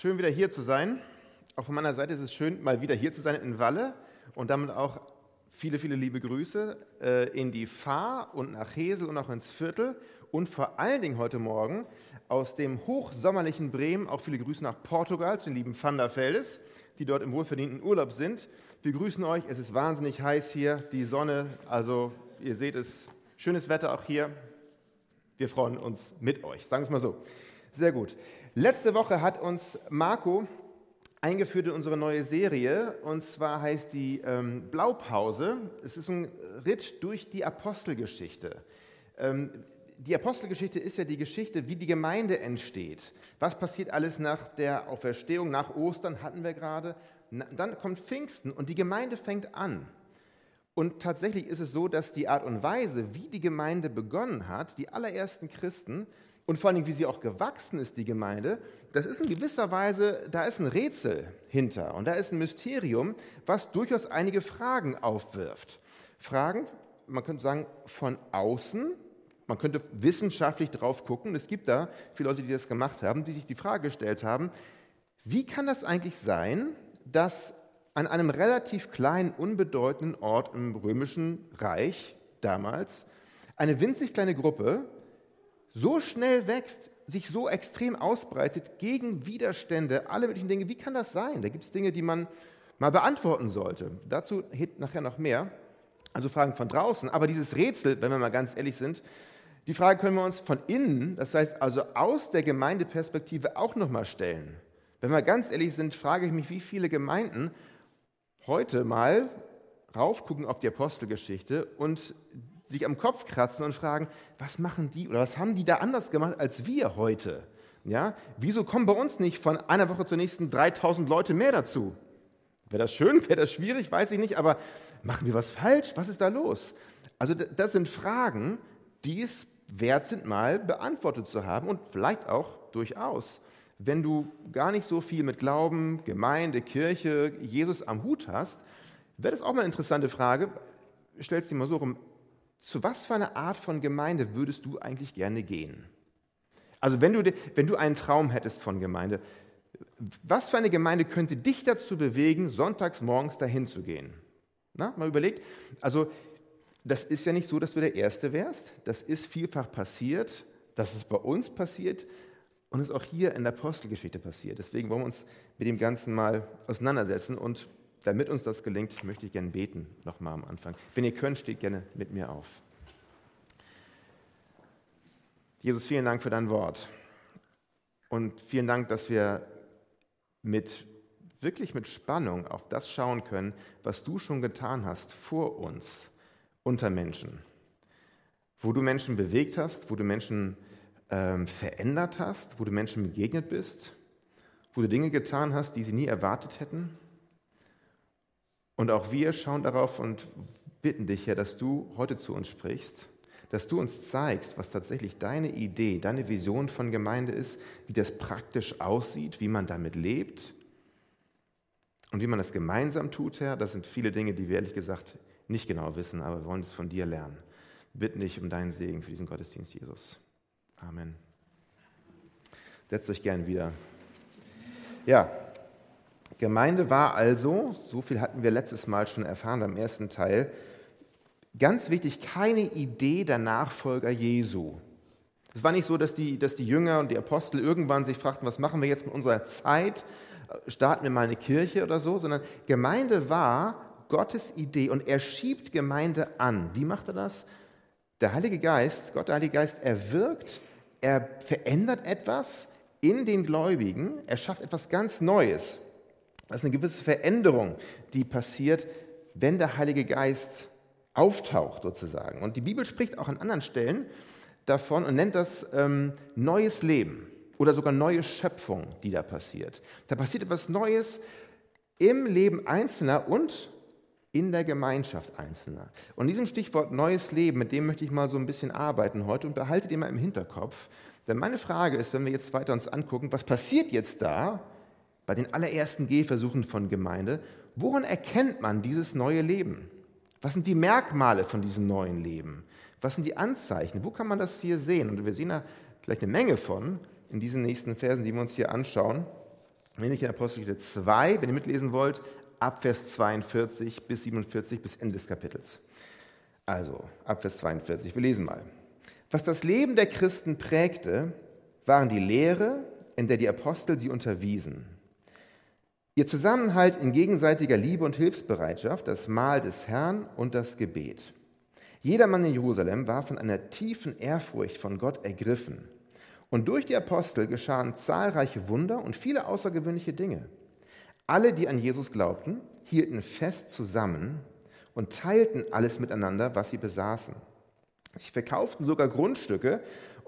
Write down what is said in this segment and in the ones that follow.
Schön wieder hier zu sein. Auch von meiner Seite ist es schön, mal wieder hier zu sein in Walle und damit auch viele, viele liebe Grüße äh, in die Fahr und nach Hesel und auch ins Viertel und vor allen Dingen heute Morgen aus dem hochsommerlichen Bremen auch viele Grüße nach Portugal zu den lieben Van der Veldes, die dort im wohlverdienten Urlaub sind. Wir grüßen euch, es ist wahnsinnig heiß hier, die Sonne, also ihr seht es, schönes Wetter auch hier. Wir freuen uns mit euch, sagen wir es mal so. Sehr gut. Letzte Woche hat uns Marco eingeführt in unsere neue Serie und zwar heißt die ähm, Blaupause. Es ist ein Ritt durch die Apostelgeschichte. Ähm, die Apostelgeschichte ist ja die Geschichte, wie die Gemeinde entsteht. Was passiert alles nach der Auferstehung, nach Ostern hatten wir gerade. Dann kommt Pfingsten und die Gemeinde fängt an. Und tatsächlich ist es so, dass die Art und Weise, wie die Gemeinde begonnen hat, die allerersten Christen, und vor allem, wie sie auch gewachsen ist, die Gemeinde, das ist in gewisser Weise, da ist ein Rätsel hinter und da ist ein Mysterium, was durchaus einige Fragen aufwirft. Fragen, man könnte sagen, von außen, man könnte wissenschaftlich drauf gucken. Es gibt da viele Leute, die das gemacht haben, die sich die Frage gestellt haben, wie kann das eigentlich sein, dass an einem relativ kleinen, unbedeutenden Ort im römischen Reich damals eine winzig kleine Gruppe so schnell wächst, sich so extrem ausbreitet gegen Widerstände, alle möglichen Dinge. Wie kann das sein? Da gibt es Dinge, die man mal beantworten sollte. Dazu nachher noch mehr. Also Fragen von draußen. Aber dieses Rätsel, wenn wir mal ganz ehrlich sind, die Frage können wir uns von innen, das heißt also aus der Gemeindeperspektive auch nochmal stellen. Wenn wir ganz ehrlich sind, frage ich mich, wie viele Gemeinden heute mal raufgucken auf die Apostelgeschichte und sich am Kopf kratzen und fragen, was machen die oder was haben die da anders gemacht als wir heute? Ja, wieso kommen bei uns nicht von einer Woche zur nächsten 3000 Leute mehr dazu? Wäre das schön, wäre das schwierig, weiß ich nicht, aber machen wir was falsch? Was ist da los? Also das sind Fragen, die es wert sind, mal beantwortet zu haben und vielleicht auch durchaus, wenn du gar nicht so viel mit Glauben, Gemeinde, Kirche, Jesus am Hut hast, wäre das auch mal eine interessante Frage. Stell es dir mal so rum, zu was für einer Art von Gemeinde würdest du eigentlich gerne gehen? Also wenn du, wenn du einen Traum hättest von Gemeinde, was für eine Gemeinde könnte dich dazu bewegen, sonntags morgens dahin zu gehen? Na, mal überlegt. Also das ist ja nicht so, dass du der Erste wärst. Das ist vielfach passiert. Das ist bei uns passiert und ist auch hier in der Apostelgeschichte passiert. Deswegen wollen wir uns mit dem Ganzen mal auseinandersetzen und damit uns das gelingt, möchte ich gerne beten, nochmal am Anfang. Wenn ihr könnt, steht gerne mit mir auf. Jesus, vielen Dank für dein Wort. Und vielen Dank, dass wir mit, wirklich mit Spannung auf das schauen können, was du schon getan hast vor uns unter Menschen. Wo du Menschen bewegt hast, wo du Menschen ähm, verändert hast, wo du Menschen begegnet bist, wo du Dinge getan hast, die sie nie erwartet hätten und auch wir schauen darauf und bitten dich, Herr, dass du heute zu uns sprichst, dass du uns zeigst, was tatsächlich deine Idee, deine Vision von Gemeinde ist, wie das praktisch aussieht, wie man damit lebt und wie man das gemeinsam tut, Herr. Das sind viele Dinge, die wir ehrlich gesagt nicht genau wissen, aber wir wollen es von dir lernen. Bitten dich um deinen Segen für diesen Gottesdienst, Jesus. Amen. Setzt euch gern wieder. Ja, Gemeinde war also, so viel hatten wir letztes Mal schon erfahren beim ersten Teil, ganz wichtig, keine Idee der Nachfolger Jesu. Es war nicht so, dass die, dass die Jünger und die Apostel irgendwann sich fragten, was machen wir jetzt mit unserer Zeit? Starten wir mal eine Kirche oder so, sondern Gemeinde war Gottes Idee und er schiebt Gemeinde an. Wie macht er das? Der Heilige Geist, Gott der Heilige Geist, er wirkt, er verändert etwas in den Gläubigen, er schafft etwas ganz Neues. Das ist eine gewisse Veränderung, die passiert, wenn der Heilige Geist auftaucht sozusagen. Und die Bibel spricht auch an anderen Stellen davon und nennt das ähm, neues Leben oder sogar neue Schöpfung, die da passiert. Da passiert etwas Neues im Leben Einzelner und in der Gemeinschaft Einzelner. Und in diesem Stichwort neues Leben, mit dem möchte ich mal so ein bisschen arbeiten heute und behaltet mal im Hinterkopf. Denn meine Frage ist, wenn wir jetzt weiter uns angucken, was passiert jetzt da, bei den allerersten Gehversuchen von Gemeinde, woran erkennt man dieses neue Leben? Was sind die Merkmale von diesem neuen Leben? Was sind die Anzeichen? Wo kann man das hier sehen? Und wir sehen da gleich eine Menge von in diesen nächsten Versen, die wir uns hier anschauen. nämlich in Apostelgeschichte 2, wenn ihr mitlesen wollt, ab Vers 42 bis 47 bis Ende des Kapitels. Also, ab Vers 42, wir lesen mal. Was das Leben der Christen prägte, waren die Lehre, in der die Apostel sie unterwiesen. Ihr Zusammenhalt in gegenseitiger Liebe und Hilfsbereitschaft, das Mahl des Herrn und das Gebet. Jedermann in Jerusalem war von einer tiefen Ehrfurcht von Gott ergriffen. Und durch die Apostel geschahen zahlreiche Wunder und viele außergewöhnliche Dinge. Alle, die an Jesus glaubten, hielten fest zusammen und teilten alles miteinander, was sie besaßen. Sie verkauften sogar Grundstücke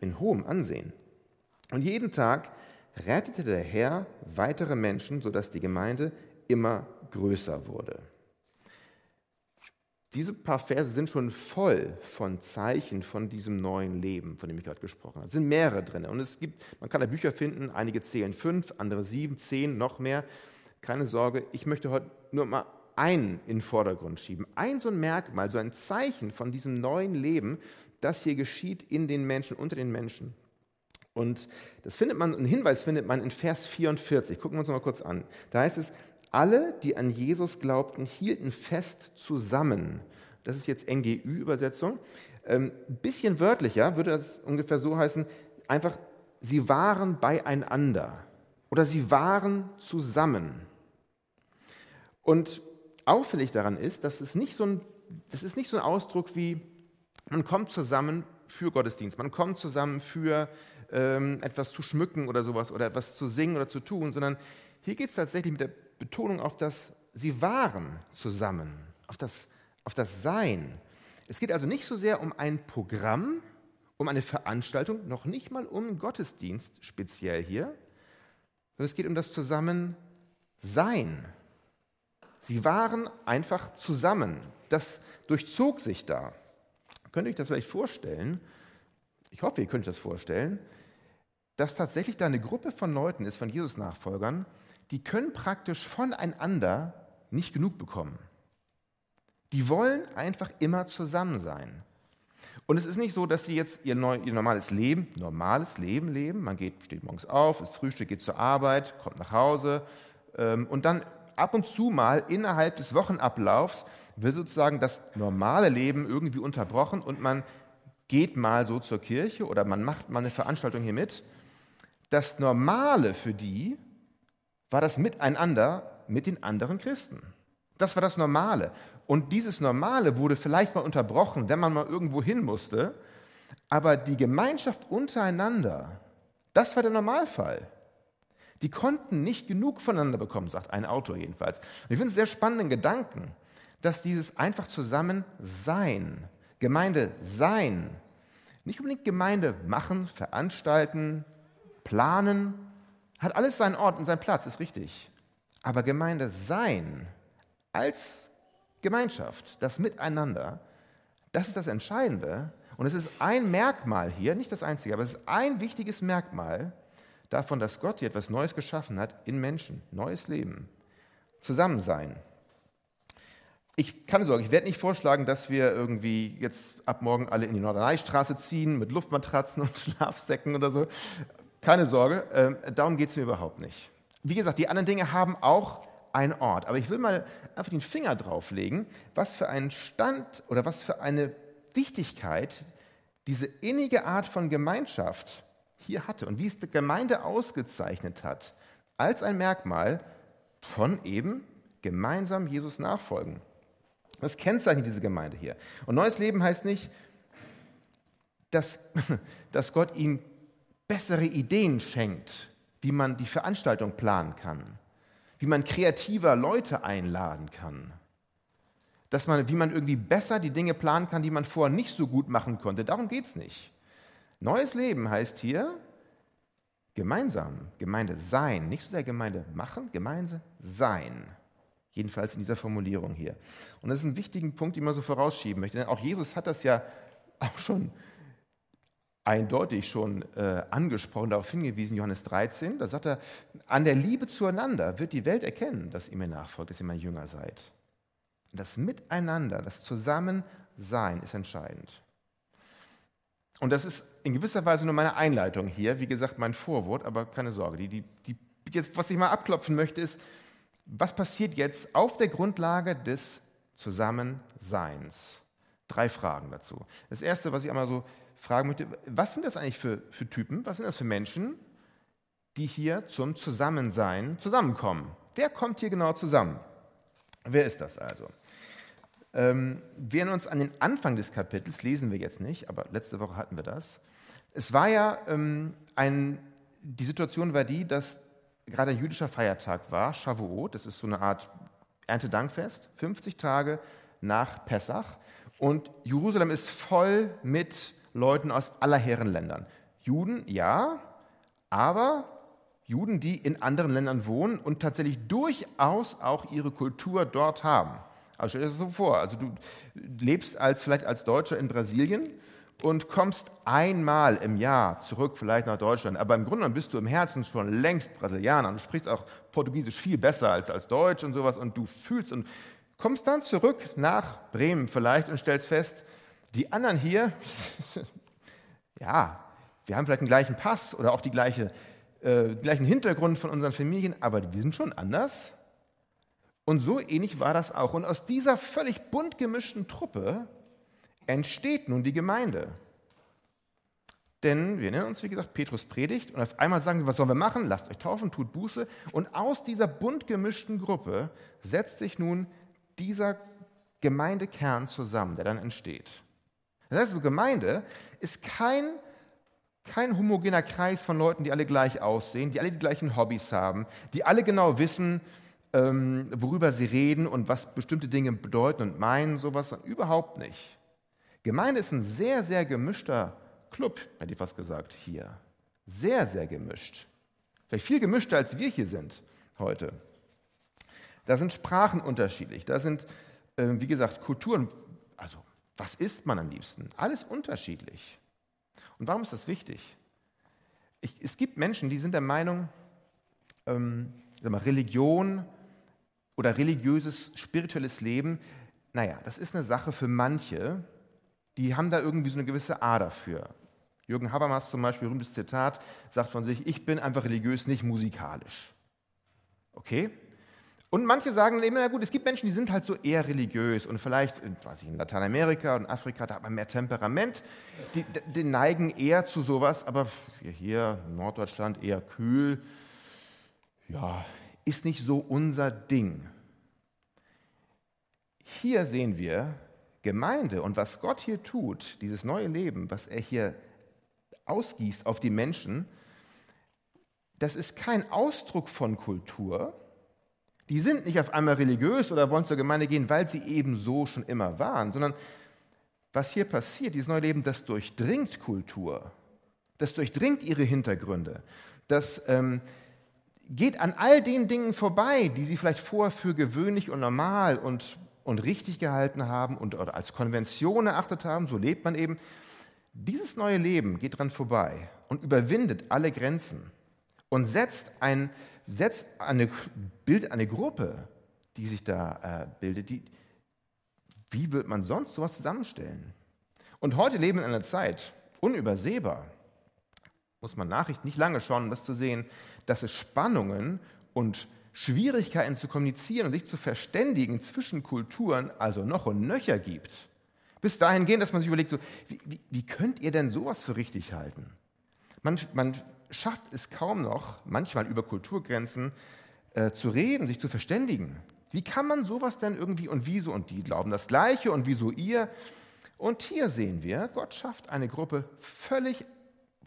in hohem Ansehen. Und jeden Tag rettete der Herr weitere Menschen, sodass die Gemeinde immer größer wurde. Diese paar Verse sind schon voll von Zeichen von diesem neuen Leben, von dem ich gerade gesprochen habe. Es sind mehrere drin. Und es gibt, man kann da Bücher finden, einige zählen fünf, andere sieben, zehn, noch mehr. Keine Sorge, ich möchte heute nur mal einen in den Vordergrund schieben. Ein so ein Merkmal, so ein Zeichen von diesem neuen Leben, das hier geschieht in den Menschen, unter den Menschen. Und das findet man, einen Hinweis findet man in Vers 44. Gucken wir uns mal kurz an. Da heißt es, alle, die an Jesus glaubten, hielten fest zusammen. Das ist jetzt NGÜ-Übersetzung. Ein ähm, bisschen wörtlicher würde das ungefähr so heißen, einfach, sie waren beieinander oder sie waren zusammen. Und auffällig daran ist, dass es nicht so ein, das ist nicht so ein Ausdruck wie, man kommt zusammen für Gottesdienst, man kommt zusammen für ähm, etwas zu schmücken oder sowas oder etwas zu singen oder zu tun, sondern hier geht es tatsächlich mit der Betonung auf das, sie waren zusammen, auf das, auf das Sein. Es geht also nicht so sehr um ein Programm, um eine Veranstaltung, noch nicht mal um Gottesdienst speziell hier, sondern es geht um das Zusammensein. Sie waren einfach zusammen. Das durchzog sich da. Könnt ihr euch das vielleicht vorstellen? Ich hoffe, ihr könnt euch das vorstellen, dass tatsächlich da eine Gruppe von Leuten ist, von Jesus-Nachfolgern, die können praktisch voneinander nicht genug bekommen. Die wollen einfach immer zusammen sein. Und es ist nicht so, dass sie jetzt ihr, neu, ihr, normales Leben, normales Leben leben. Man geht, steht morgens auf, isst Frühstück, geht zur Arbeit, kommt nach Hause ähm, und dann ab und zu mal innerhalb des Wochenablaufs wird sozusagen das normale Leben irgendwie unterbrochen und man geht mal so zur Kirche oder man macht mal eine Veranstaltung hier mit. Das Normale für die war das Miteinander mit den anderen Christen. Das war das Normale. Und dieses Normale wurde vielleicht mal unterbrochen, wenn man mal irgendwo hin musste. Aber die Gemeinschaft untereinander, das war der Normalfall. Die konnten nicht genug voneinander bekommen, sagt ein Autor jedenfalls. Und ich finde es sehr spannenden Gedanken, dass dieses einfach zusammen sein, Gemeinde sein, nicht unbedingt Gemeinde machen, veranstalten, planen, hat alles seinen Ort und seinen Platz, ist richtig. Aber Gemeinde sein als Gemeinschaft, das Miteinander, das ist das Entscheidende. Und es ist ein Merkmal hier, nicht das einzige, aber es ist ein wichtiges Merkmal davon, dass Gott hier etwas Neues geschaffen hat in Menschen, neues Leben, Zusammensein. Ich kann sorgen, ich werde nicht vorschlagen, dass wir irgendwie jetzt ab morgen alle in die Norderneistraße ziehen mit Luftmatratzen und Schlafsäcken oder so. Keine Sorge, äh, darum geht es mir überhaupt nicht. Wie gesagt, die anderen Dinge haben auch einen Ort. Aber ich will mal einfach den Finger drauflegen, was für einen Stand oder was für eine Wichtigkeit diese innige Art von Gemeinschaft hier hatte und wie es die Gemeinde ausgezeichnet hat, als ein Merkmal von eben gemeinsam Jesus nachfolgen. Das kennzeichnet diese Gemeinde hier. Und neues Leben heißt nicht, dass, dass Gott ihnen bessere Ideen schenkt, wie man die Veranstaltung planen kann, wie man kreativer Leute einladen kann, dass man, wie man irgendwie besser die Dinge planen kann, die man vorher nicht so gut machen konnte. Darum geht es nicht. Neues Leben heißt hier gemeinsam, Gemeinde sein, nicht so sehr Gemeinde machen, Gemeinde sein. Jedenfalls in dieser Formulierung hier. Und das ist ein wichtiger Punkt, den man so vorausschieben möchte. Denn auch Jesus hat das ja auch schon eindeutig schon äh, angesprochen, darauf hingewiesen, Johannes 13. Da sagt er, an der Liebe zueinander wird die Welt erkennen, dass ihr mir nachfolgt, dass ihr mein Jünger seid. Das Miteinander, das Zusammensein ist entscheidend. Und das ist in gewisser Weise nur meine Einleitung hier, wie gesagt, mein Vorwort, aber keine Sorge. Die, die, die, jetzt, was ich mal abklopfen möchte, ist, was passiert jetzt auf der Grundlage des Zusammenseins? Drei Fragen dazu. Das erste, was ich einmal so fragen möchte, was sind das eigentlich für, für Typen, was sind das für Menschen, die hier zum Zusammensein zusammenkommen? Wer kommt hier genau zusammen? Wer ist das also? Ähm, wir erinnern uns an den Anfang des Kapitels, lesen wir jetzt nicht, aber letzte Woche hatten wir das. Es war ja ähm, ein, die Situation war die, dass gerade ein jüdischer Feiertag war, Shavuot, das ist so eine Art Erntedankfest, 50 Tage nach Pessach. Und Jerusalem ist voll mit Leuten aus aller Herrenländern. Juden, ja, aber Juden, die in anderen Ländern wohnen und tatsächlich durchaus auch ihre Kultur dort haben. Also stell dir das so vor, also du lebst als, vielleicht als Deutscher in Brasilien und kommst einmal im Jahr zurück, vielleicht nach Deutschland, aber im Grunde bist du im Herzen schon längst Brasilianer. Du sprichst auch Portugiesisch viel besser als als Deutsch und sowas. Und du fühlst und kommst dann zurück nach Bremen vielleicht und stellst fest, die anderen hier, ja, wir haben vielleicht den gleichen Pass oder auch die gleiche, äh, gleichen Hintergrund von unseren Familien, aber wir sind schon anders. Und so ähnlich war das auch. Und aus dieser völlig bunt gemischten Truppe entsteht nun die Gemeinde. Denn wir nennen uns, wie gesagt, Petrus predigt und auf einmal sagen wir, was sollen wir machen? Lasst euch taufen, tut Buße. Und aus dieser bunt gemischten Gruppe setzt sich nun dieser Gemeindekern zusammen, der dann entsteht. Das heißt, so Gemeinde ist kein, kein homogener Kreis von Leuten, die alle gleich aussehen, die alle die gleichen Hobbys haben, die alle genau wissen, ähm, worüber sie reden und was bestimmte Dinge bedeuten und meinen, sowas überhaupt nicht. Gemeinde ist ein sehr, sehr gemischter Club, hätte ich fast gesagt, hier. Sehr, sehr gemischt. Vielleicht viel gemischter, als wir hier sind heute. Da sind Sprachen unterschiedlich, da sind, äh, wie gesagt, Kulturen, also was isst man am liebsten? Alles unterschiedlich. Und warum ist das wichtig? Ich, es gibt Menschen, die sind der Meinung, ähm, Religion oder religiöses, spirituelles Leben, naja, das ist eine Sache für manche, die haben da irgendwie so eine gewisse Ader für. Jürgen Habermas zum Beispiel, berühmtes Zitat, sagt von sich, ich bin einfach religiös, nicht musikalisch. Okay? Und manche sagen eben, na gut, es gibt Menschen, die sind halt so eher religiös und vielleicht, weiß ich, in Lateinamerika und Afrika, da hat man mehr Temperament, die, die neigen eher zu sowas, aber hier in Norddeutschland eher kühl, ja, ist nicht so unser Ding. Hier sehen wir Gemeinde und was Gott hier tut, dieses neue Leben, was er hier ausgießt auf die Menschen, das ist kein Ausdruck von Kultur, die sind nicht auf einmal religiös oder wollen zur Gemeinde gehen, weil sie eben so schon immer waren, sondern was hier passiert, dieses neue Leben, das durchdringt Kultur, das durchdringt ihre Hintergründe, das ähm, geht an all den Dingen vorbei, die sie vielleicht vorher für gewöhnlich und normal und, und richtig gehalten haben und oder als Konvention erachtet haben, so lebt man eben. Dieses neue Leben geht dran vorbei und überwindet alle Grenzen und setzt ein, setzt eine, bildet eine Gruppe, die sich da äh, bildet. Die, wie wird man sonst sowas zusammenstellen? Und heute leben wir in einer Zeit, unübersehbar, muss man Nachrichten nicht lange schauen, um das zu sehen, dass es Spannungen und Schwierigkeiten zu kommunizieren und sich zu verständigen zwischen Kulturen also noch und nöcher gibt. Bis dahin gehen, dass man sich überlegt, so, wie, wie, wie könnt ihr denn sowas für richtig halten? Man, man schafft es kaum noch, manchmal über Kulturgrenzen äh, zu reden, sich zu verständigen. Wie kann man sowas denn irgendwie und wieso und die glauben das Gleiche und wieso ihr? Und hier sehen wir, Gott schafft eine Gruppe völlig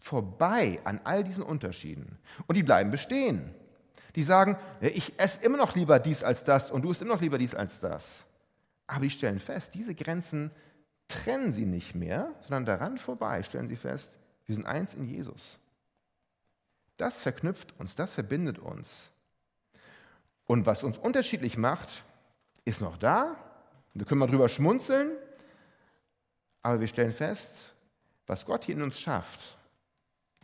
vorbei an all diesen Unterschieden. Und die bleiben bestehen. Die sagen, ich esse immer noch lieber dies als das und du isst immer noch lieber dies als das. Aber die stellen fest, diese Grenzen trennen sie nicht mehr, sondern daran vorbei stellen sie fest, wir sind eins in Jesus. Das verknüpft uns, das verbindet uns. Und was uns unterschiedlich macht, ist noch da. Da können wir drüber schmunzeln. Aber wir stellen fest, was Gott hier in uns schafft,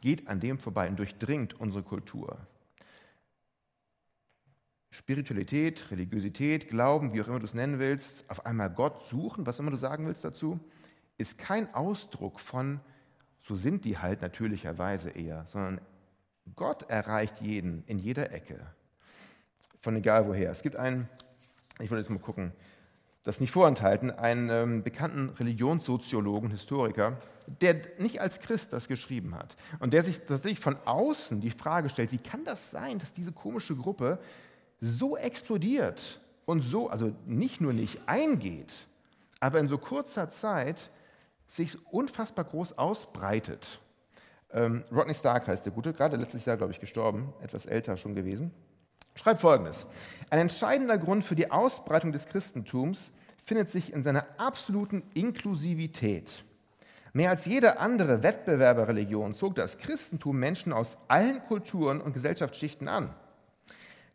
geht an dem vorbei und durchdringt unsere Kultur. Spiritualität, Religiosität, Glauben, wie auch immer du es nennen willst, auf einmal Gott suchen, was immer du sagen willst dazu, ist kein Ausdruck von, so sind die halt natürlicherweise eher, sondern Gott erreicht jeden in jeder Ecke, von egal woher. Es gibt einen, ich wollte jetzt mal gucken, das nicht vorenthalten, einen ähm, bekannten Religionssoziologen, Historiker, der nicht als Christ das geschrieben hat und der sich tatsächlich von außen die Frage stellt, wie kann das sein, dass diese komische Gruppe so explodiert und so, also nicht nur nicht eingeht, aber in so kurzer Zeit sich unfassbar groß ausbreitet. Ähm, Rodney Stark heißt der Gute, gerade letztes Jahr, glaube ich, gestorben, etwas älter schon gewesen. Schreibt folgendes: Ein entscheidender Grund für die Ausbreitung des Christentums findet sich in seiner absoluten Inklusivität. Mehr als jede andere Wettbewerberreligion zog das Christentum Menschen aus allen Kulturen und Gesellschaftsschichten an.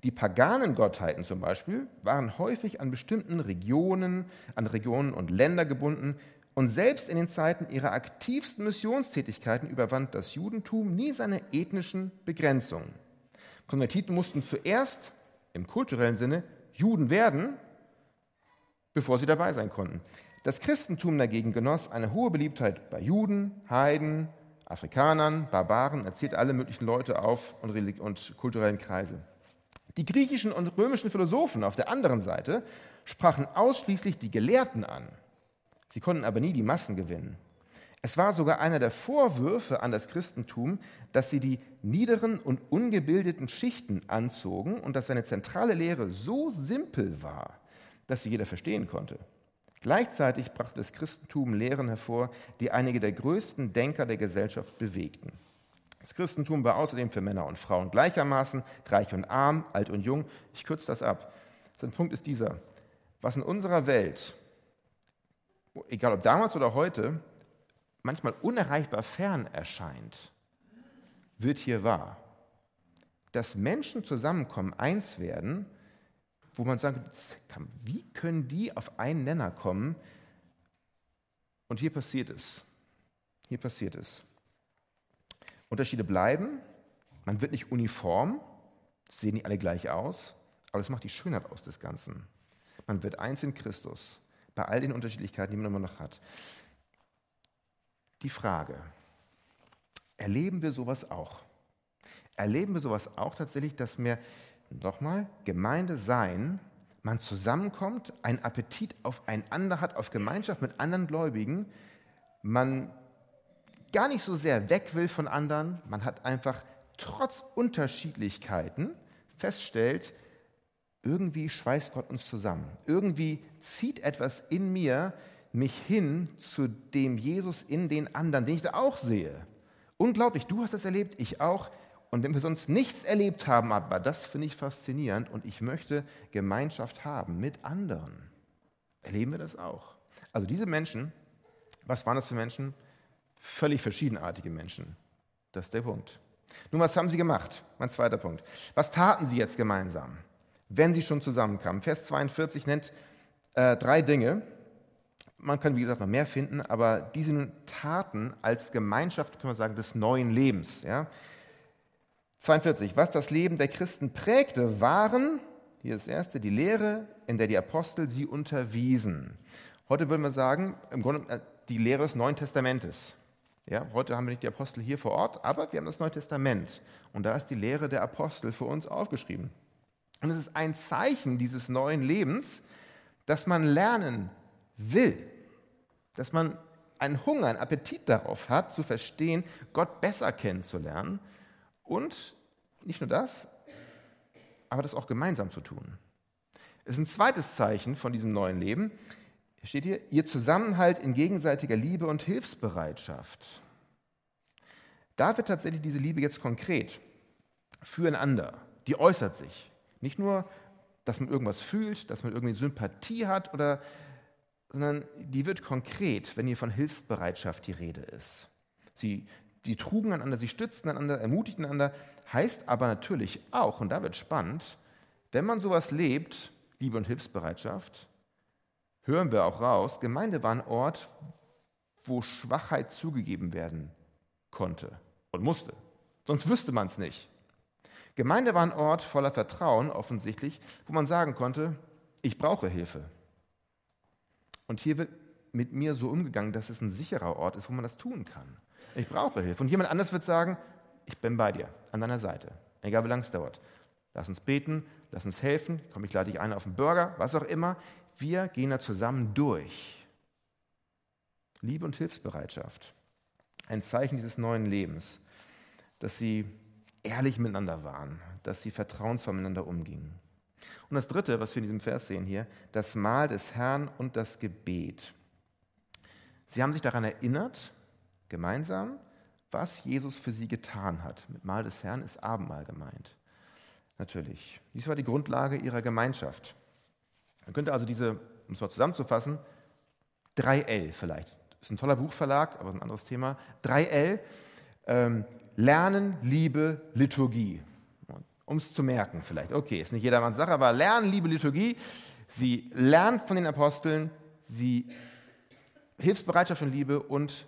Die paganen Gottheiten zum Beispiel waren häufig an bestimmten Regionen, an Regionen und Länder gebunden und selbst in den Zeiten ihrer aktivsten Missionstätigkeiten überwand das Judentum nie seine ethnischen Begrenzungen. Konvertiten mussten zuerst im kulturellen Sinne Juden werden, bevor sie dabei sein konnten. Das Christentum dagegen genoss eine hohe Beliebtheit bei Juden, Heiden, Afrikanern, Barbaren, erzählt alle möglichen Leute auf und, und kulturellen Kreise. Die griechischen und römischen Philosophen auf der anderen Seite sprachen ausschließlich die Gelehrten an. Sie konnten aber nie die Massen gewinnen. Es war sogar einer der Vorwürfe an das Christentum, dass sie die niederen und ungebildeten Schichten anzogen und dass seine zentrale Lehre so simpel war, dass sie jeder verstehen konnte. Gleichzeitig brachte das Christentum Lehren hervor, die einige der größten Denker der Gesellschaft bewegten. Das Christentum war außerdem für Männer und Frauen gleichermaßen, reich und arm, alt und jung. Ich kürze das ab. Sein Punkt ist dieser. Was in unserer Welt, egal ob damals oder heute, manchmal unerreichbar fern erscheint, wird hier wahr. Dass Menschen zusammenkommen, eins werden, wo man sagt, wie können die auf einen Nenner kommen? Und hier passiert es. Hier passiert es. Unterschiede bleiben. Man wird nicht uniform, sehen nicht alle gleich aus, aber das macht die Schönheit aus des Ganzen. Man wird eins in Christus, bei all den Unterschiedlichkeiten, die man immer noch hat. Die Frage, erleben wir sowas auch? Erleben wir sowas auch tatsächlich, dass wir, nochmal, Gemeinde sein, man zusammenkommt, einen Appetit aufeinander hat, auf Gemeinschaft mit anderen Gläubigen, man gar nicht so sehr weg will von anderen, man hat einfach trotz Unterschiedlichkeiten feststellt, irgendwie schweißt Gott uns zusammen. Irgendwie zieht etwas in mir mich hin zu dem Jesus in den anderen, den ich da auch sehe. Unglaublich, du hast das erlebt, ich auch. Und wenn wir sonst nichts erlebt haben, aber das finde ich faszinierend und ich möchte Gemeinschaft haben mit anderen. Erleben wir das auch? Also diese Menschen, was waren das für Menschen? Völlig verschiedenartige Menschen. Das ist der Punkt. Nun, was haben sie gemacht? Mein zweiter Punkt. Was taten sie jetzt gemeinsam, wenn sie schon zusammenkamen? Vers 42 nennt äh, drei Dinge, man kann, wie gesagt, noch mehr finden, aber diese Taten als Gemeinschaft, können wir sagen, des neuen Lebens. Ja? 42. Was das Leben der Christen prägte, waren, hier das erste, die Lehre, in der die Apostel sie unterwiesen. Heute würden wir sagen, im Grunde äh, die Lehre des Neuen Testamentes. Ja, heute haben wir nicht die Apostel hier vor Ort, aber wir haben das Neue Testament. Und da ist die Lehre der Apostel für uns aufgeschrieben. Und es ist ein Zeichen dieses neuen Lebens, dass man lernen will, dass man einen Hunger, einen Appetit darauf hat, zu verstehen, Gott besser kennenzulernen und nicht nur das, aber das auch gemeinsam zu tun. Es ist ein zweites Zeichen von diesem neuen Leben. Hier steht hier, ihr Zusammenhalt in gegenseitiger Liebe und Hilfsbereitschaft. Da wird tatsächlich diese Liebe jetzt konkret füreinander. Die äußert sich. Nicht nur, dass man irgendwas fühlt, dass man irgendwie Sympathie hat oder sondern die wird konkret, wenn hier von Hilfsbereitschaft die Rede ist. Sie die trugen einander, sie stützten einander, ermutigten einander. Heißt aber natürlich auch, und da wird spannend, wenn man sowas lebt, Liebe und Hilfsbereitschaft, hören wir auch raus, Gemeinde war ein Ort, wo Schwachheit zugegeben werden konnte und musste. Sonst wüsste man es nicht. Gemeinde war ein Ort voller Vertrauen, offensichtlich, wo man sagen konnte, ich brauche Hilfe. Und hier wird mit mir so umgegangen, dass es ein sicherer Ort ist, wo man das tun kann. Ich brauche Hilfe. Und jemand anders wird sagen, ich bin bei dir, an deiner Seite, egal wie lange es dauert. Lass uns beten, lass uns helfen, komm, ich lade dich ein auf einen Burger, was auch immer. Wir gehen da zusammen durch. Liebe und Hilfsbereitschaft. Ein Zeichen dieses neuen Lebens, dass sie ehrlich miteinander waren, dass sie vertrauensvoll miteinander umgingen. Und das Dritte, was wir in diesem Vers sehen hier, das Mahl des Herrn und das Gebet. Sie haben sich daran erinnert, gemeinsam, was Jesus für sie getan hat. Mit Mahl des Herrn ist Abendmahl gemeint. Natürlich. Dies war die Grundlage ihrer Gemeinschaft. Man könnte also diese, um es mal zusammenzufassen, 3L vielleicht. Das ist ein toller Buchverlag, aber ein anderes Thema. 3L, ähm, Lernen, Liebe, Liturgie. Um es zu merken vielleicht. Okay, ist nicht jedermanns Sache, aber Lernen, Liebe, Liturgie. Sie lernt von den Aposteln, sie Hilfsbereitschaft und Liebe und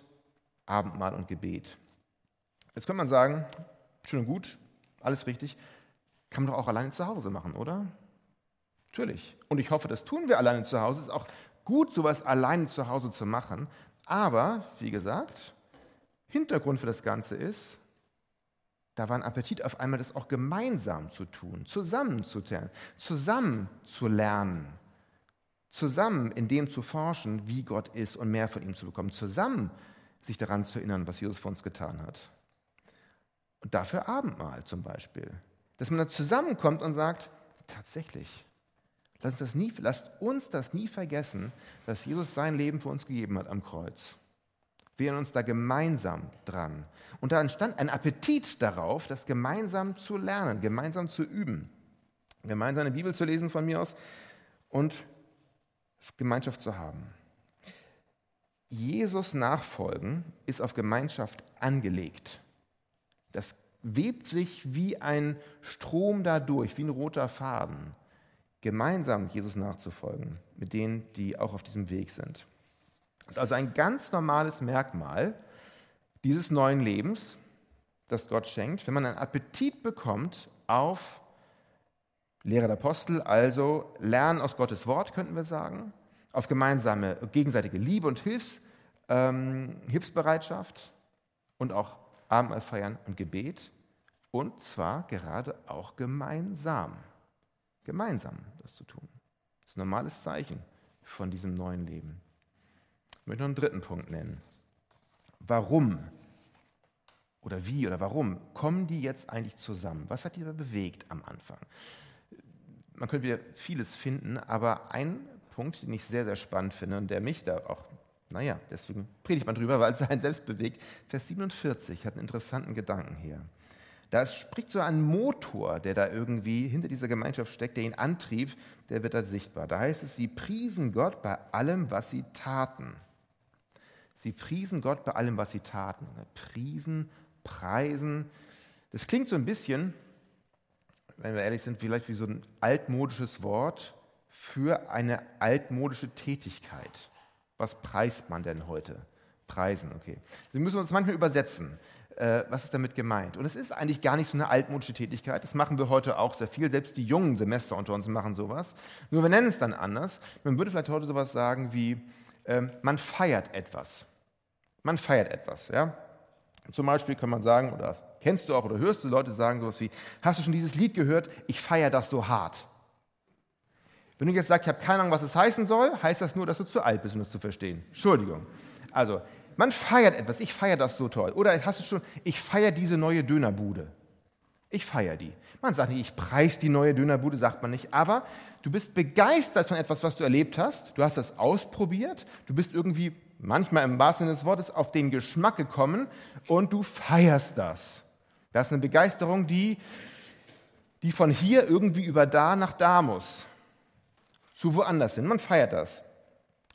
Abendmahl und Gebet. Jetzt könnte man sagen, schön und gut, alles richtig, kann man doch auch alleine zu Hause machen, oder? Natürlich. Und ich hoffe, das tun wir alleine zu Hause. Es ist auch gut, sowas alleine zu Hause zu machen. Aber, wie gesagt, Hintergrund für das Ganze ist, da war ein Appetit auf einmal, das auch gemeinsam zu tun, zusammen zu lernen, zusammen zu lernen, zusammen in dem zu forschen, wie Gott ist und mehr von ihm zu bekommen, zusammen sich daran zu erinnern, was Jesus für uns getan hat. Und dafür Abendmahl zum Beispiel. Dass man da zusammenkommt und sagt, tatsächlich, lasst das nie, lasst uns das nie vergessen, dass Jesus sein Leben für uns gegeben hat am Kreuz. Wir uns da gemeinsam dran. Und da entstand ein Appetit darauf, das gemeinsam zu lernen, gemeinsam zu üben, gemeinsam eine Bibel zu lesen von mir aus und Gemeinschaft zu haben. Jesus nachfolgen ist auf Gemeinschaft angelegt. Das webt sich wie ein Strom dadurch, wie ein roter Faden, gemeinsam Jesus nachzufolgen mit denen, die auch auf diesem Weg sind. Das ist also ein ganz normales Merkmal dieses neuen Lebens, das Gott schenkt, wenn man einen Appetit bekommt auf Lehre der Apostel, also Lernen aus Gottes Wort, könnten wir sagen, auf gemeinsame gegenseitige Liebe und Hilfs, ähm, Hilfsbereitschaft und auch Abendmahl feiern und Gebet. Und zwar gerade auch gemeinsam. Gemeinsam das zu tun. Das ist ein normales Zeichen von diesem neuen Leben. Ich möchte noch einen dritten Punkt nennen. Warum oder wie oder warum kommen die jetzt eigentlich zusammen? Was hat die bewegt am Anfang? Man könnte wieder vieles finden, aber ein Punkt, den ich sehr, sehr spannend finde und der mich da auch, naja, deswegen predigt man drüber, weil es einen selbst bewegt. Vers 47 hat einen interessanten Gedanken hier. Da spricht so ein Motor, der da irgendwie hinter dieser Gemeinschaft steckt, der ihn antrieb, der wird da sichtbar. Da heißt es, sie priesen Gott bei allem, was sie taten. Sie priesen Gott bei allem, was sie taten. Priesen, preisen. Das klingt so ein bisschen, wenn wir ehrlich sind, vielleicht wie so ein altmodisches Wort, für eine altmodische Tätigkeit. Was preist man denn heute? Preisen, okay. Wir müssen uns manchmal übersetzen. Äh, was ist damit gemeint? Und es ist eigentlich gar nicht so eine altmodische Tätigkeit. Das machen wir heute auch sehr viel. Selbst die jungen Semester unter uns machen sowas. Nur wir nennen es dann anders. Man würde vielleicht heute sowas sagen wie, man feiert etwas. Man feiert etwas. Ja? Zum Beispiel kann man sagen, oder kennst du auch oder hörst du Leute sagen sowas wie, hast du schon dieses Lied gehört? Ich feiere das so hart. Wenn du jetzt sagst, ich habe keine Ahnung, was es heißen soll, heißt das nur, dass du zu alt bist, um das zu verstehen. Entschuldigung. Also, man feiert etwas. Ich feiere das so toll. Oder hast du schon, ich feiere diese neue Dönerbude. Ich feiere die. Man sagt nicht, ich preise die neue Dönerbude, sagt man nicht. Aber du bist begeistert von etwas, was du erlebt hast. Du hast das ausprobiert. Du bist irgendwie, manchmal im wahrsten Sinne des Wortes, auf den Geschmack gekommen und du feierst das. Das ist eine Begeisterung, die, die von hier irgendwie über da nach da muss zu woanders hin. Man feiert das.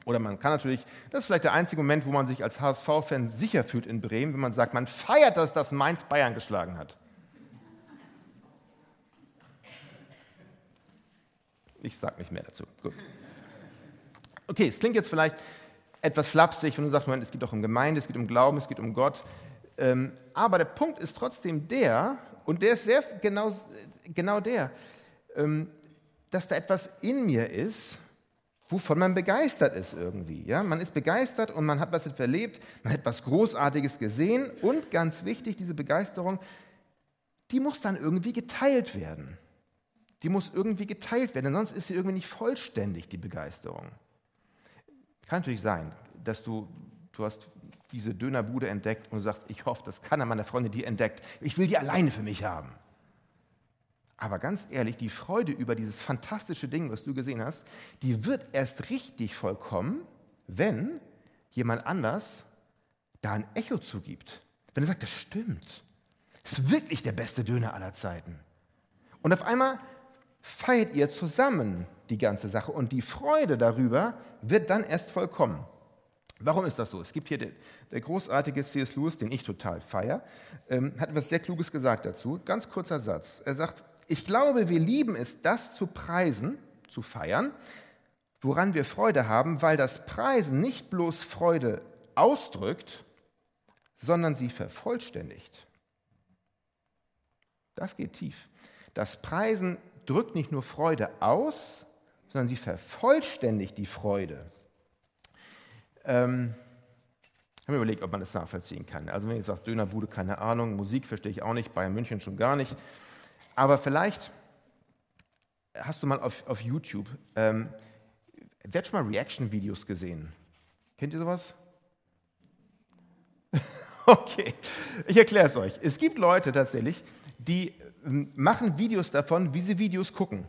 Oder man kann natürlich, das ist vielleicht der einzige Moment, wo man sich als HSV-Fan sicher fühlt in Bremen, wenn man sagt, man feiert das, dass Mainz Bayern geschlagen hat. Ich sage nicht mehr dazu. Gut. Okay, es klingt jetzt vielleicht etwas flapsig, wenn du sagst, Moment, es geht doch um Gemeinde, es geht um Glauben, es geht um Gott. Ähm, aber der Punkt ist trotzdem der, und der ist sehr genau, genau der, ähm, dass da etwas in mir ist, wovon man begeistert ist irgendwie. Ja? Man ist begeistert und man hat was erlebt, man hat etwas Großartiges gesehen und ganz wichtig, diese Begeisterung, die muss dann irgendwie geteilt werden. Die muss irgendwie geteilt werden, denn sonst ist sie irgendwie nicht vollständig, die Begeisterung. Kann natürlich sein, dass du, du hast diese Dönerbude entdeckt und du sagst, ich hoffe, dass keiner meiner Freunde die entdeckt. Ich will die alleine für mich haben. Aber ganz ehrlich, die Freude über dieses fantastische Ding, was du gesehen hast, die wird erst richtig vollkommen, wenn jemand anders da ein Echo zugibt. Wenn er sagt, das stimmt. Das ist wirklich der beste Döner aller Zeiten. Und auf einmal feiert ihr zusammen die ganze Sache und die Freude darüber wird dann erst vollkommen. Warum ist das so? Es gibt hier der, der großartige C.S. Lewis, den ich total feier, ähm, hat etwas sehr Kluges gesagt dazu. Ganz kurzer Satz. Er sagt, ich glaube, wir lieben es, das zu preisen, zu feiern, woran wir Freude haben, weil das Preisen nicht bloß Freude ausdrückt, sondern sie vervollständigt. Das geht tief. Das Preisen drückt nicht nur Freude aus, sondern sie vervollständigt die Freude. Ähm, ich habe mir überlegt, ob man das nachvollziehen kann. Also wenn ich sage Dönerbude, keine Ahnung, Musik verstehe ich auch nicht, Bayern München schon gar nicht. Aber vielleicht hast du mal auf, auf YouTube, ähm, wer hat schon mal Reaction-Videos gesehen? Kennt ihr sowas? okay, ich erkläre es euch. Es gibt Leute tatsächlich, die ähm, machen Videos davon, wie sie Videos gucken.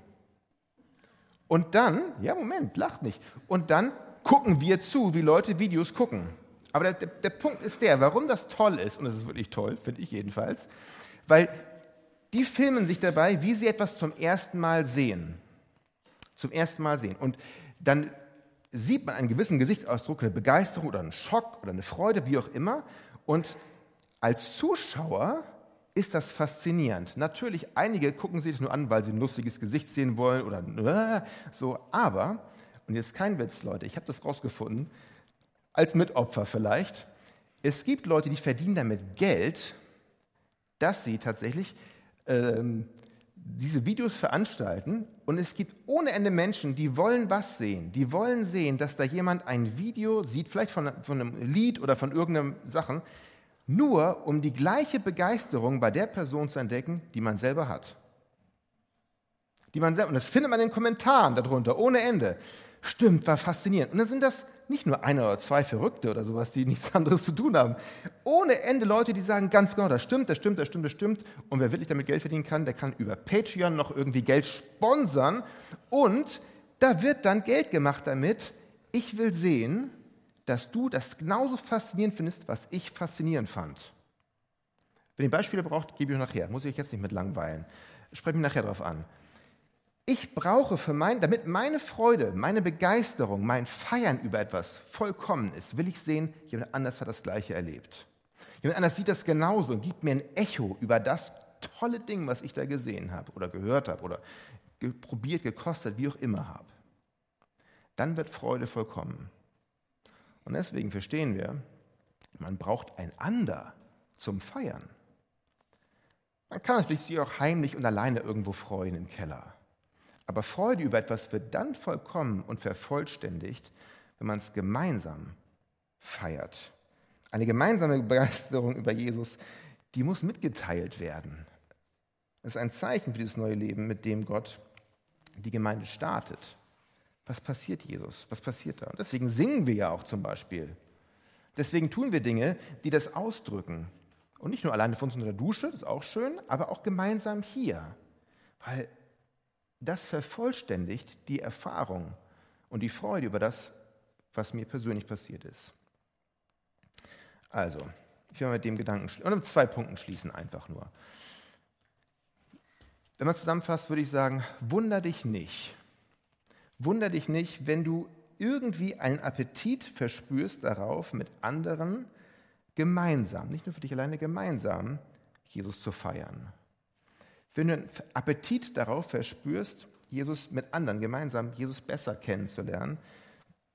Und dann, ja, Moment, lacht nicht. Und dann gucken wir zu, wie Leute Videos gucken. Aber der, der, Punkt ist der, warum das toll ist, und es ist wirklich toll, finde ich jedenfalls, weil die filmen sich dabei, wie sie etwas zum ersten Mal sehen. Zum ersten Mal sehen. Und dann sieht man einen gewissen Gesichtsausdruck, eine Begeisterung oder einen Schock oder eine Freude, wie auch immer. Und als Zuschauer ist das faszinierend. Natürlich, einige gucken sich das nur an, weil sie ein lustiges Gesicht sehen wollen oder äh, so, aber und jetzt kein Witz, Leute, ich habe das rausgefunden, als Mitopfer vielleicht. Es gibt Leute, die verdienen damit Geld, dass sie tatsächlich ähm, diese Videos veranstalten und es gibt ohne Ende Menschen, die wollen was sehen. Die wollen sehen, dass da jemand ein Video sieht, vielleicht von, von einem Lied oder von irgendeinem Sachen, nur um die gleiche Begeisterung bei der Person zu entdecken, die man selber hat. Die man selber, und das findet man in den Kommentaren darunter, ohne Ende. Stimmt, war faszinierend. Und dann sind das nicht nur eine oder zwei Verrückte oder sowas, die nichts anderes zu tun haben. Ohne Ende Leute, die sagen ganz genau, das stimmt, das stimmt, das stimmt, das stimmt. Und wer wirklich damit Geld verdienen kann, der kann über Patreon noch irgendwie Geld sponsern. Und da wird dann Geld gemacht damit. Ich will sehen, dass du das genauso faszinierend findest, was ich faszinierend fand. Wenn ihr Beispiele braucht, gebe ich euch nachher. Muss ich jetzt nicht mit langweilen. Spreche mich nachher darauf an. Ich brauche für mein, damit meine Freude, meine Begeisterung, mein Feiern über etwas vollkommen ist, will ich sehen, jemand anders hat das Gleiche erlebt. Jemand anders sieht das genauso und gibt mir ein Echo über das tolle Ding, was ich da gesehen habe oder gehört habe oder probiert, gekostet, wie auch immer habe. Dann wird Freude vollkommen. Und deswegen verstehen wir, man braucht einander zum Feiern. Man kann natürlich sich auch heimlich und alleine irgendwo freuen im Keller. Aber Freude über etwas wird dann vollkommen und vervollständigt, wenn man es gemeinsam feiert. Eine gemeinsame Begeisterung über Jesus, die muss mitgeteilt werden. Das ist ein Zeichen für dieses neue Leben, mit dem Gott die Gemeinde startet. Was passiert Jesus? Was passiert da? Und deswegen singen wir ja auch zum Beispiel. Deswegen tun wir Dinge, die das ausdrücken. Und nicht nur alleine von uns unter der Dusche, das ist auch schön, aber auch gemeinsam hier. Weil das vervollständigt die Erfahrung und die Freude über das, was mir persönlich passiert ist. Also, ich will mit dem Gedanken und mit zwei Punkten schließen einfach nur. Wenn man zusammenfasst, würde ich sagen, wunder dich nicht. Wunder dich nicht, wenn du irgendwie einen Appetit verspürst darauf, mit anderen gemeinsam, nicht nur für dich alleine, gemeinsam Jesus zu feiern. Wenn du einen Appetit darauf verspürst, Jesus mit anderen gemeinsam, Jesus besser kennenzulernen,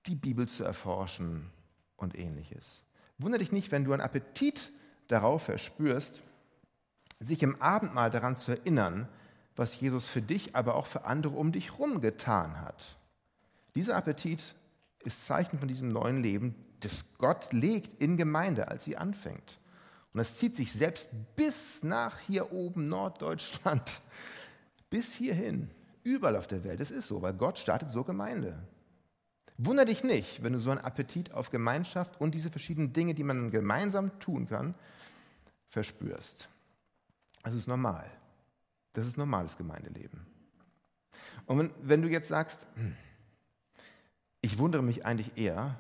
die Bibel zu erforschen und ähnliches. Wundere dich nicht, wenn du einen Appetit darauf verspürst, sich im Abendmahl daran zu erinnern, was Jesus für dich, aber auch für andere um dich herum getan hat. Dieser Appetit ist Zeichen von diesem neuen Leben, das Gott legt in Gemeinde, als sie anfängt. Und das zieht sich selbst bis nach hier oben Norddeutschland, bis hierhin, überall auf der Welt. Es ist so, weil Gott startet so Gemeinde. Wunder dich nicht, wenn du so einen Appetit auf Gemeinschaft und diese verschiedenen Dinge, die man gemeinsam tun kann, verspürst. Das ist normal. Das ist normales Gemeindeleben. Und wenn, wenn du jetzt sagst, hm, ich wundere mich eigentlich eher,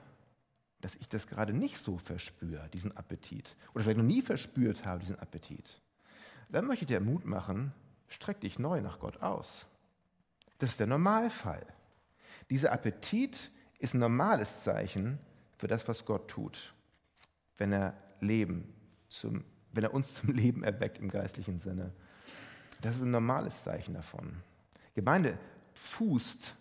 dass ich das gerade nicht so verspüre, diesen Appetit, oder vielleicht noch nie verspürt habe, diesen Appetit, dann möchte ich dir Mut machen, streck dich neu nach Gott aus. Das ist der Normalfall. Dieser Appetit ist ein normales Zeichen für das, was Gott tut, wenn er Leben zum, wenn er uns zum Leben erweckt im geistlichen Sinne. Das ist ein normales Zeichen davon. Gemeinde fußt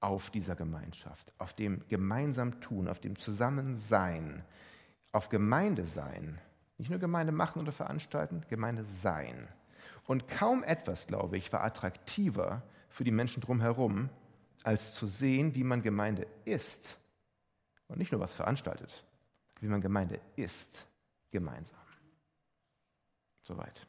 auf dieser Gemeinschaft, auf dem gemeinsam tun, auf dem Zusammensein, auf Gemeinde sein. Nicht nur Gemeinde machen oder veranstalten, Gemeinde sein. Und kaum etwas, glaube ich, war attraktiver für die Menschen drumherum, als zu sehen, wie man Gemeinde ist. Und nicht nur was veranstaltet, wie man Gemeinde ist, gemeinsam. Soweit.